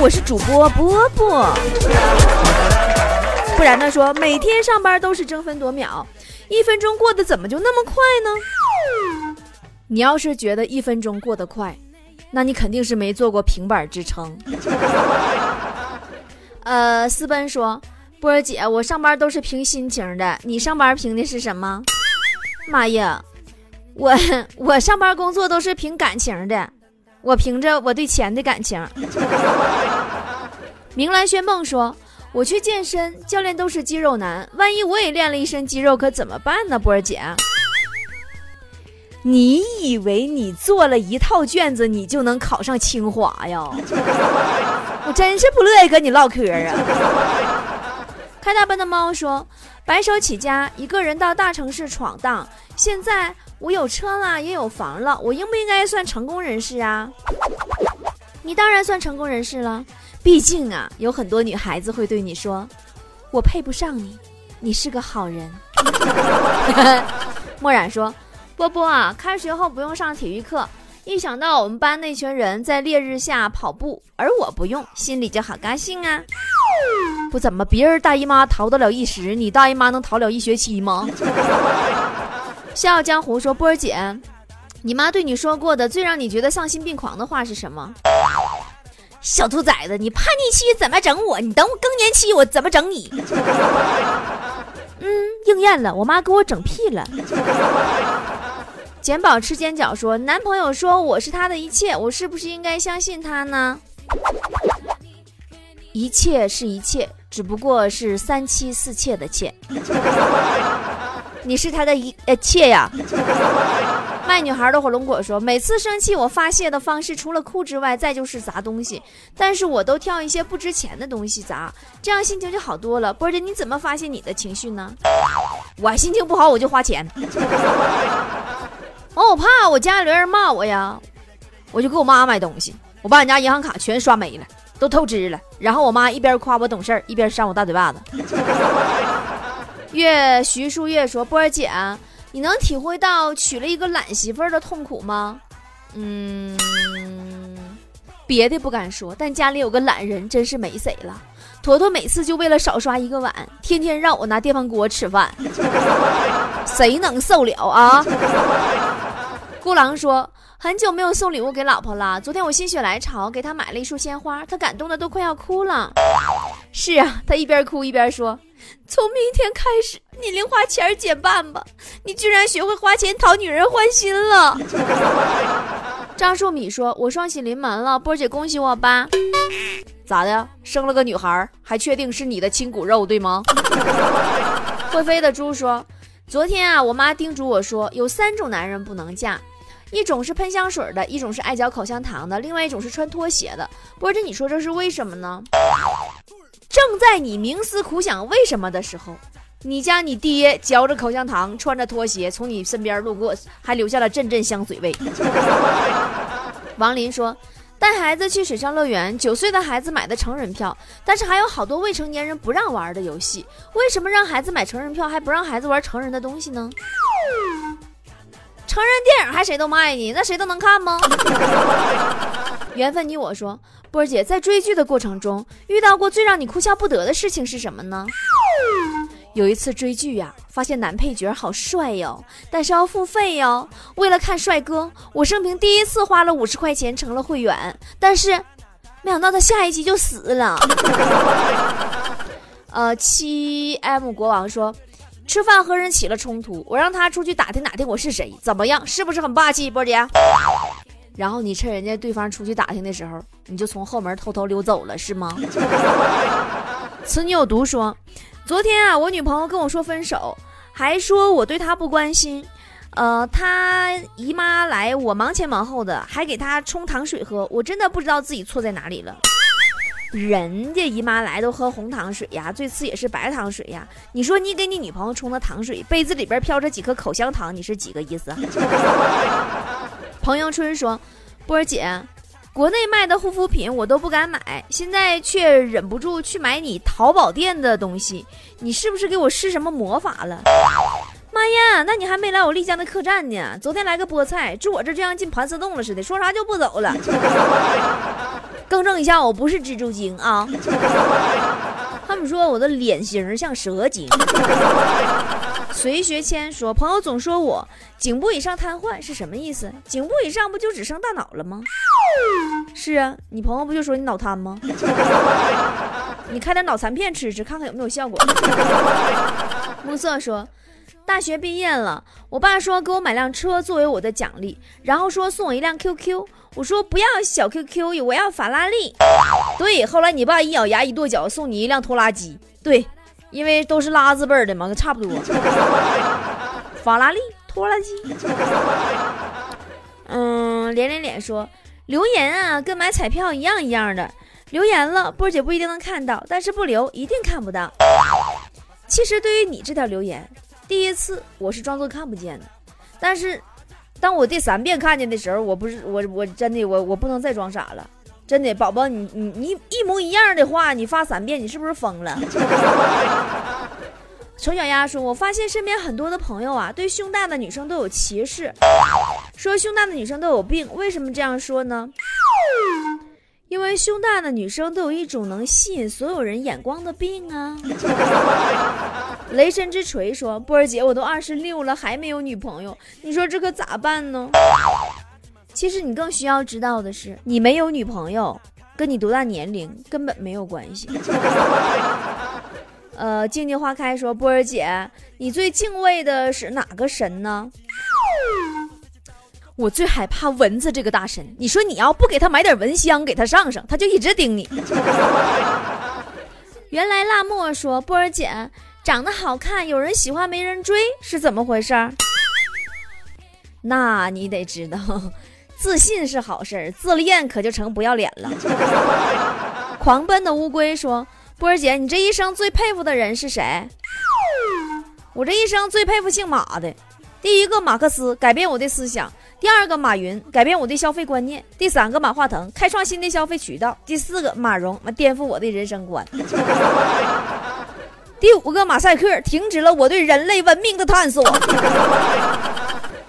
我是主播波波。不然呢？说每天上班都是争分夺秒，一分钟过得怎么就那么快呢？你要是觉得一分钟过得快，那你肯定是没做过平板支撑。呃，私奔说，波儿姐，我上班都是凭心情的，你上班凭的是什么？妈呀，我 我上班工作都是凭感情的，我凭着我对钱的感情。明兰轩梦说。我去健身，教练都是肌肉男，万一我也练了一身肌肉，可怎么办呢？波儿姐，你以为你做了一套卷子，你就能考上清华呀？我真是不乐意跟你唠嗑啊！开大奔的猫说：“白手起家，一个人到大城市闯荡，现在我有车了，也有房了，我应不应该算成功人士啊？”你当然算成功人士了。毕竟啊，有很多女孩子会对你说：“我配不上你，你是个好人。” 墨染说：“波波啊，开学后不用上体育课，一想到我们班那群人在烈日下跑步，而我不用，心里就好高兴啊。”不怎么，别人大姨妈逃得了一时，你大姨妈能逃了一学期吗？笑傲江湖说：“波儿姐，你妈对你说过的最让你觉得丧心病狂的话是什么？”小兔崽子，你叛逆期怎么整我？你等我更年期，我怎么整你？嗯，应验了，我妈给我整屁了。简宝吃煎饺说，男朋友说我是他的一切，我是不是应该相信他呢？一切是一切，只不过是三妻四妾的妾。你是他的一呃妾呀。卖女孩的火龙果说：“每次生气，我发泄的方式除了哭之外，再就是砸东西。但是我都挑一些不值钱的东西砸，这样心情就好多了。波姐，你怎么发泄你的情绪呢？我心情不好，我就花钱。哦，我怕我家里人骂我呀，我就给我妈买东西。我把俺家银行卡全刷没了，都透支了。然后我妈一边夸我懂事，一边扇我大嘴巴子。月徐树月说：波儿姐。”你能体会到娶了一个懒媳妇儿的痛苦吗？嗯，别的不敢说，但家里有个懒人真是没谁了。坨坨每次就为了少刷一个碗，天天让我拿电饭锅吃饭，谁能受了啊？孤狼说，很久没有送礼物给老婆了。昨天我心血来潮给她买了一束鲜花，她感动的都快要哭了。是啊，他一边哭一边说。从明天开始，你零花钱减半吧！你居然学会花钱讨女人欢心了。张树米说：“我双喜临门了，波姐恭喜我吧。”咋的？生了个女孩，还确定是你的亲骨肉对吗？会飞的猪说：“昨天啊，我妈叮嘱我说，有三种男人不能嫁，一种是喷香水的，一种是爱嚼口香糖的，另外一种是穿拖鞋的。波姐，你说这是为什么呢？”正在你冥思苦想为什么的时候，你家你爹嚼着口香糖，穿着拖鞋从你身边路过，还留下了阵阵香水味。王林说：“带孩子去水上乐园，九岁的孩子买的成人票，但是还有好多未成年人不让玩的游戏。为什么让孩子买成人票，还不让孩子玩成人的东西呢？成人电影还谁都卖你？那谁都能看吗？” 缘分，你我说，波姐在追剧的过程中遇到过最让你哭笑不得的事情是什么呢？有一次追剧呀，发现男配角好帅哟，但是要付费哟。为了看帅哥，我生平第一次花了五十块钱成了会员，但是没想到他下一集就死了。呃，七 M 国王说，吃饭和人起了冲突，我让他出去打听打听我是谁，怎么样？是不是很霸气，波姐？然后你趁人家对方出去打听的时候，你就从后门偷偷溜走了，是吗？此女有毒说，昨天啊，我女朋友跟我说分手，还说我对她不关心。呃，她姨妈来，我忙前忙后的，还给她冲糖水喝，我真的不知道自己错在哪里了。人家姨妈来都喝红糖水呀，最次也是白糖水呀。你说你给你女朋友冲的糖水，杯子里边飘着几颗口香糖，你是几个意思？彭迎春说：“波儿姐，国内卖的护肤品我都不敢买，现在却忍不住去买你淘宝店的东西，你是不是给我施什么魔法了？妈呀，那你还没来我丽江的客栈呢？昨天来个菠菜，住我这就像进盘丝洞了似的，说啥就不走了。”更正一下，我不是蜘蛛精啊。他们说我的脸型像蛇精。随学谦说，朋友总说我颈部以上瘫痪是什么意思？颈部以上不就只剩大脑了吗？是啊，你朋友不就说你脑瘫吗？你开点脑残片吃吃，看看有没有效果。暮色说。大学毕业了，我爸说给我买辆车作为我的奖励，然后说送我一辆 QQ。我说不要小 QQ，我要法拉利。对，后来你爸一咬牙一跺脚，送你一辆拖拉机。对，因为都是拉字辈的嘛，差不多。法拉利拖拉机。嗯，连连脸说留言啊，跟买彩票一样一样的。留言了，波姐不一定能看到，但是不留一定看不到。其实对于你这条留言。第一次我是装作看不见的，但是当我第三遍看见的时候，我不是我我真的我我不能再装傻了，真的宝宝你你你一模一样的话你发三遍你是不是疯了？丑小鸭说：“我发现身边很多的朋友啊，对胸大的女生都有歧视，说胸大的女生都有病。为什么这样说呢？因为胸大的女生都有一种能吸引所有人眼光的病啊。”雷神之锤说：“波儿姐，我都二十六了，还没有女朋友，你说这可咋办呢？”其实你更需要知道的是，你没有女朋友，跟你多大年龄根本没有关系。呃，静静花开说：“波儿姐，你最敬畏的是哪个神呢？”我最害怕蚊子这个大神。你说你要不给他买点蚊香，给他上上，他就一直盯你。原来辣墨说：“波儿姐。”长得好看，有人喜欢没人追，是怎么回事？那你得知道，自信是好事儿，自恋可就成不要脸了。狂奔的乌龟说：“波儿姐，你这一生最佩服的人是谁？”我这一生最佩服姓马的。第一个马克思改变我的思想，第二个马云改变我的消费观念，第三个马化腾开创新的消费渠道，第四个马蓉颠覆我的人生观。第五个马赛克停止了我对人类文明的探索。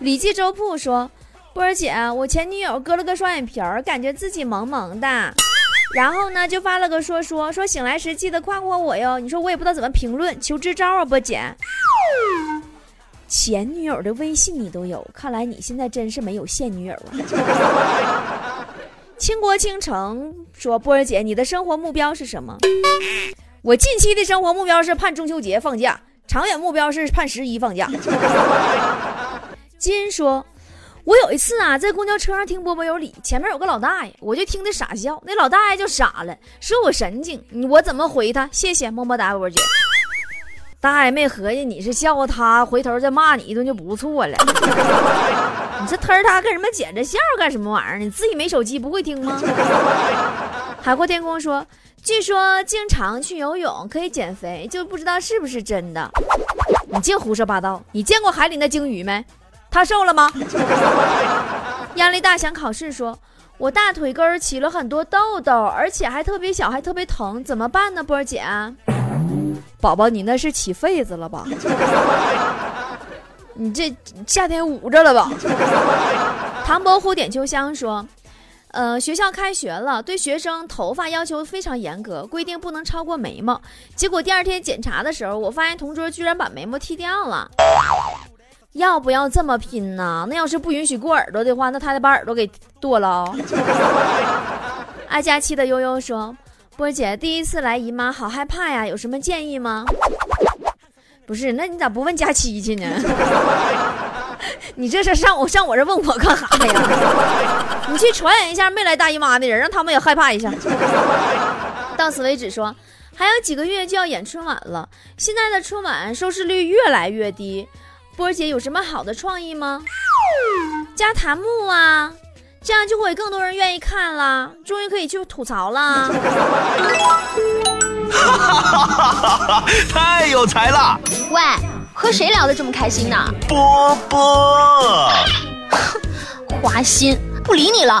李记粥铺说：“波儿姐，我前女友割了个双眼皮儿，感觉自己萌萌的，然后呢就发了个说说，说醒来时记得夸夸我哟。你说我也不知道怎么评论，求支招啊，波姐。前女友的微信你都有，看来你现在真是没有现女友啊。倾国倾城说：波儿姐，你的生活目标是什么？”我近期的生活目标是盼中秋节放假，长远目标是盼十一放假。金说：“我有一次啊，在公交车上听波波有理，前面有个老大爷，我就听得傻笑。那老大爷就傻了，说我神经。我怎么回他？谢谢么么哒，波姐。大爷没合计你是笑话他，回头再骂你一顿就不错了。你这忒他跟什么捡着笑干什么玩意儿？你自己没手机不会听吗？”海阔天空说。据说经常去游泳可以减肥，就不知道是不是真的。你净胡说八道！你见过海里那鲸鱼没？它瘦了吗？压力大想考试，说我大腿根儿起了很多痘痘，而且还特别小，还特别疼，怎么办呢？波儿姐，宝宝，你那是起痱子了吧？你这夏天捂着了吧？唐伯虎点秋香说。呃，学校开学了，对学生头发要求非常严格，规定不能超过眉毛。结果第二天检查的时候，我发现同桌居然把眉毛剃掉了。要不要这么拼呢？那要是不允许过耳朵的话，那他得把耳朵给剁了。爱佳期的悠悠说：“波姐第一次来姨妈，好害怕呀，有什么建议吗？”不是，那你咋不问佳期去呢？你这是上我上我这问我干啥呀？你去传染一下没来大姨妈的人，让他们也害怕一下。到此为止，说还有几个月就要演春晚了，现在的春晚收视率越来越低，波儿姐有什么好的创意吗？加弹幕啊，这样就会更多人愿意看了，终于可以去吐槽了。哈哈哈哈哈！太有才了！喂。和谁聊得这么开心呢？波波，花心，不理你了。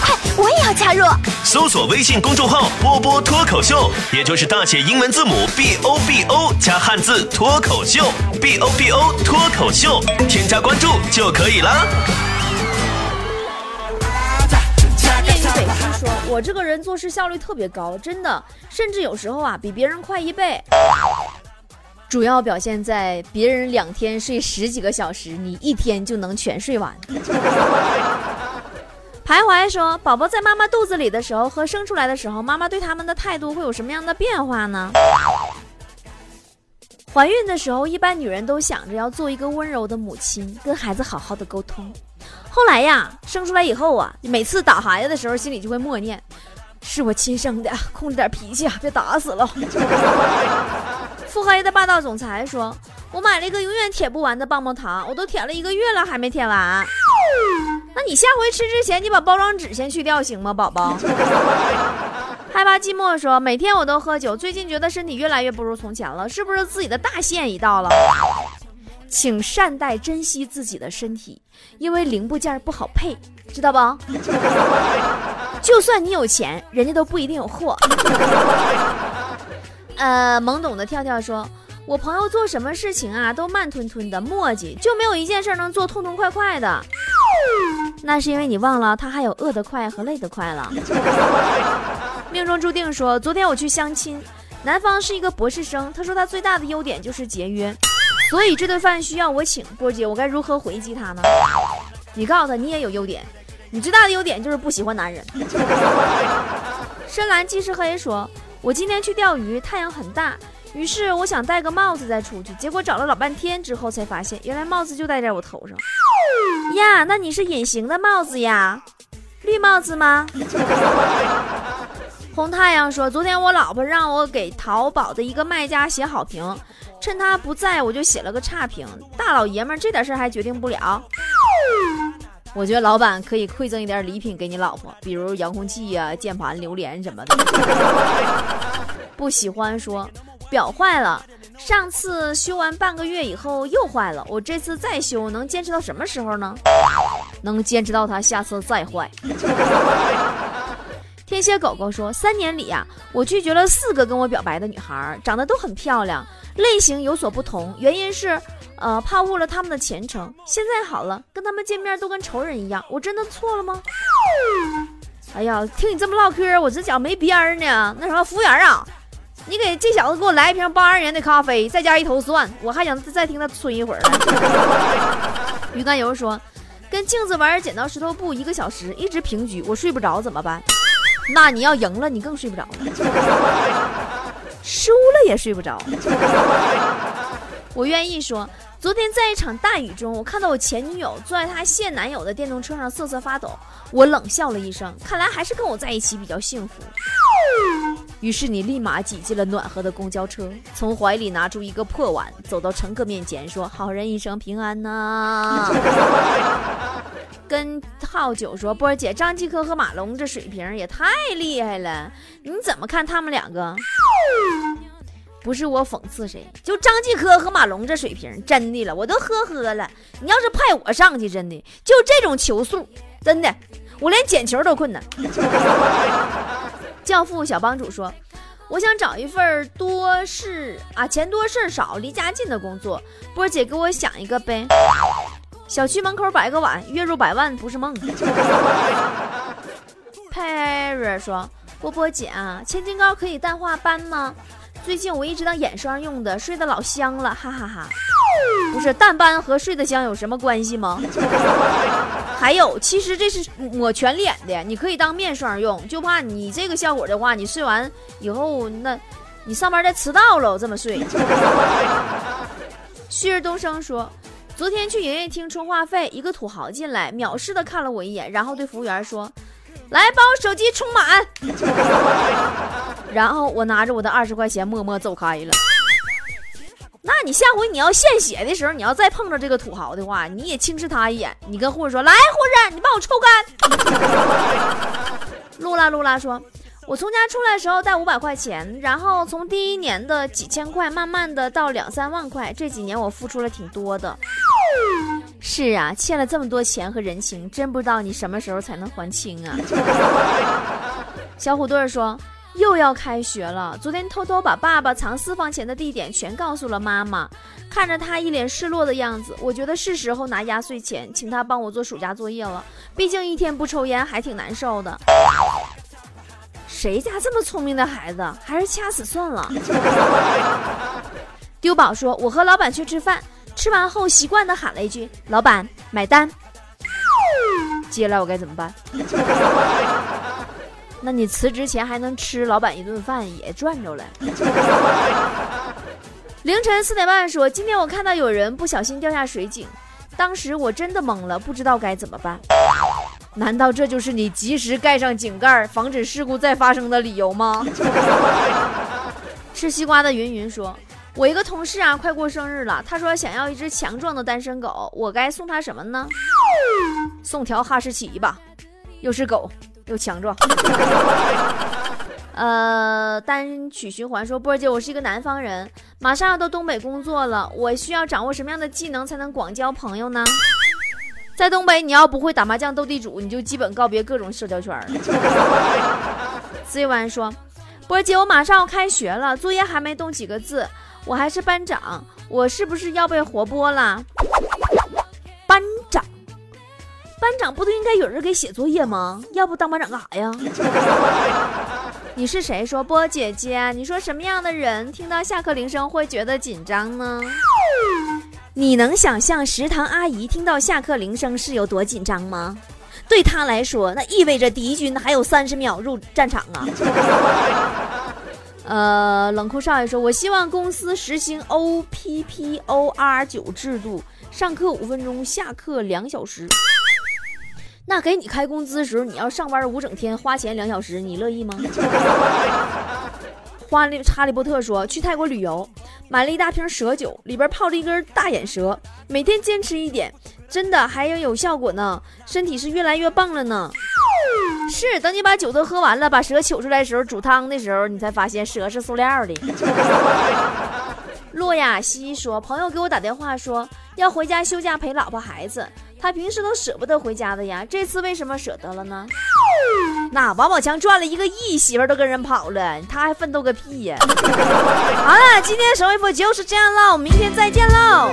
快，我也要加入。搜索微信公众号“波波脱口秀”，也就是大写英文字母 B O B O 加汉字脱口秀，B O B O 脱口秀，添加关注就可以了。恋与北西说：“我这个人做事效率特别高，真的，甚至有时候啊比别人快一倍。主要表现在别人两天睡十几个小时，你一天就能全睡完。”徘徊说：“宝宝在妈妈肚子里的时候和生出来的时候，妈妈对他们的态度会有什么样的变化呢？”怀孕的时候，一般女人都想着要做一个温柔的母亲，跟孩子好好的沟通。后来呀，生出来以后啊，每次打孩子的时候，心里就会默念：“是我亲生的，控制点脾气啊，别打死了。”腹黑的霸道总裁说：“我买了一个永远舔不完的棒棒糖，我都舔了一个月了，还没舔完。那你下回吃之前，你把包装纸先去掉行吗，宝宝？” 害怕寂寞说：“每天我都喝酒，最近觉得身体越来越不如从前了，是不是自己的大限已到了？请善待、珍惜自己的身体，因为零部件不好配，知道不？就算你有钱，人家都不一定有货。”呃，懵懂的跳跳说：“我朋友做什么事情啊，都慢吞吞的磨叽，就没有一件事能做痛痛快快的。那是因为你忘了，他还有饿得快和累得快了。”命中注定说：“昨天我去相亲，男方是一个博士生，他说他最大的优点就是节约，所以这顿饭需要我请。波姐，我该如何回击他呢？你告诉他，你也有优点，你最大的优点就是不喜欢男人。”深蓝既是黑说。我今天去钓鱼，太阳很大，于是我想戴个帽子再出去，结果找了老半天之后才发现，原来帽子就戴在我头上。呀，那你是隐形的帽子呀？绿帽子吗？红太阳说，昨天我老婆让我给淘宝的一个卖家写好评，趁他不在，我就写了个差评。大老爷们这点事儿还决定不了？我觉得老板可以馈赠一点礼品给你老婆，比如遥控器呀、键盘、榴莲什么的。不喜欢说表坏了，上次修完半个月以后又坏了，我这次再修能坚持到什么时候呢？能坚持到它下次再坏。天蝎狗狗说：“三年里呀，我拒绝了四个跟我表白的女孩，长得都很漂亮，类型有所不同，原因是。”呃，怕误了他们的前程。现在好了，跟他们见面都跟仇人一样，我真的错了吗？哎呀，听你这么唠嗑，我这脚没边儿呢。那什么，服务员啊，你给这小子给我来一瓶八二年的咖啡，再加一头蒜，我还想再听他吹一会儿。鱼肝油说，跟镜子玩剪刀石头布一个小时，一直平局，我睡不着怎么办？那你要赢了，你更睡不着了。输了也睡不着。我愿意说。昨天在一场大雨中，我看到我前女友坐在她现男友的电动车上瑟瑟发抖，我冷笑了一声，看来还是跟我在一起比较幸福。于是你立马挤进了暖和的公交车，从怀里拿出一个破碗，走到乘客面前说：“好人一生平安呐。” 跟浩九说：“波儿姐，张继科和马龙这水平也太厉害了，你怎么看他们两个？”不是我讽刺谁，就张继科和马龙这水平，真的了，我都呵呵了。你要是派我上去，真的就这种球速，真的，我连捡球都困难。教父小帮主说：“我想找一份多事啊，钱多事少、离家近的工作。”波姐给我想一个呗。小区门口摆个碗，月入百万不是梦。Perry 说：“波波姐啊，千金膏可以淡化斑吗？”最近我一直当眼霜用的，睡得老香了，哈哈哈。不是淡斑和睡得香有什么关系吗？还有，其实这是抹全脸的，你可以当面霜用，就怕你这个效果的话，你睡完以后，那你上班再迟到了，这么睡。旭日东升说，昨天去营业厅充话费，一个土豪进来，藐视的看了我一眼，然后对服务员说。来，把我手机充满。然后我拿着我的二十块钱，默默走开了。那你下回你要献血的时候，你要再碰着这个土豪的话，你也轻视他一眼。你跟护士说：“来，护士，你帮我抽干。”露拉露拉说：“我从家出来的时候带五百块钱，然后从第一年的几千块，慢慢的到两三万块。这几年我付出了挺多的。是啊，欠了这么多钱和人情，真不知道你什么时候才能还清啊！小虎队说。又要开学了，昨天偷偷把爸爸藏私房钱的地点全告诉了妈妈，看着他一脸失落的样子，我觉得是时候拿压岁钱请他帮我做暑假作业了。毕竟一天不抽烟还挺难受的。谁家这么聪明的孩子，还是掐死算了。丢宝说：“我和老板去吃饭，吃完后习惯的喊了一句：‘老板买单’，接下来我该怎么办？”那你辞职前还能吃老板一顿饭，也赚着了。凌晨四点半说，今天我看到有人不小心掉下水井，当时我真的懵了，不知道该怎么办。难道这就是你及时盖上井盖，防止事故再发生的理由吗？吃西瓜的云云说，我一个同事啊，快过生日了，他说想要一只强壮的单身狗，我该送他什么呢？送条哈士奇吧，又是狗。又强壮，呃，单曲循环说波儿姐，我是一个南方人，马上要到东北工作了，我需要掌握什么样的技能才能广交朋友呢？在东北，你要不会打麻将、斗地主，你就基本告别各种社交圈了。思维说，波儿姐，我马上要开学了，作业还没动几个字，我还是班长，我是不是要被活剥了？班长。不都应该有人给写作业吗？要不当班长干啥呀？你是谁？说波姐姐，你说什么样的人听到下课铃声会觉得紧张呢？你能想象食堂阿姨听到下课铃声是有多紧张吗？对她来说，那意味着敌军还有三十秒入战场啊！呃，冷酷少爷说，我希望公司实行 O P P O R 九制度，上课五分钟，下课两小时。那给你开工资的时候，你要上班五整天，花钱两小时，你乐意吗？花利哈利波特说去泰国旅游，买了一大瓶蛇酒，里边泡着一根大眼蛇，每天坚持一点，真的还要有效果呢，身体是越来越棒了呢。是，等你把酒都喝完了，把蛇取出来的时候，煮汤的时候，你才发现蛇是塑料的。洛亚西说，朋友给我打电话说要回家休假陪老婆孩子。他平时都舍不得回家的呀，这次为什么舍得了呢？那王宝强赚了一个亿，媳妇都跟人跑了，他还奋斗个屁呀！好了，今天的神回复就是这样了，我们明天再见喽。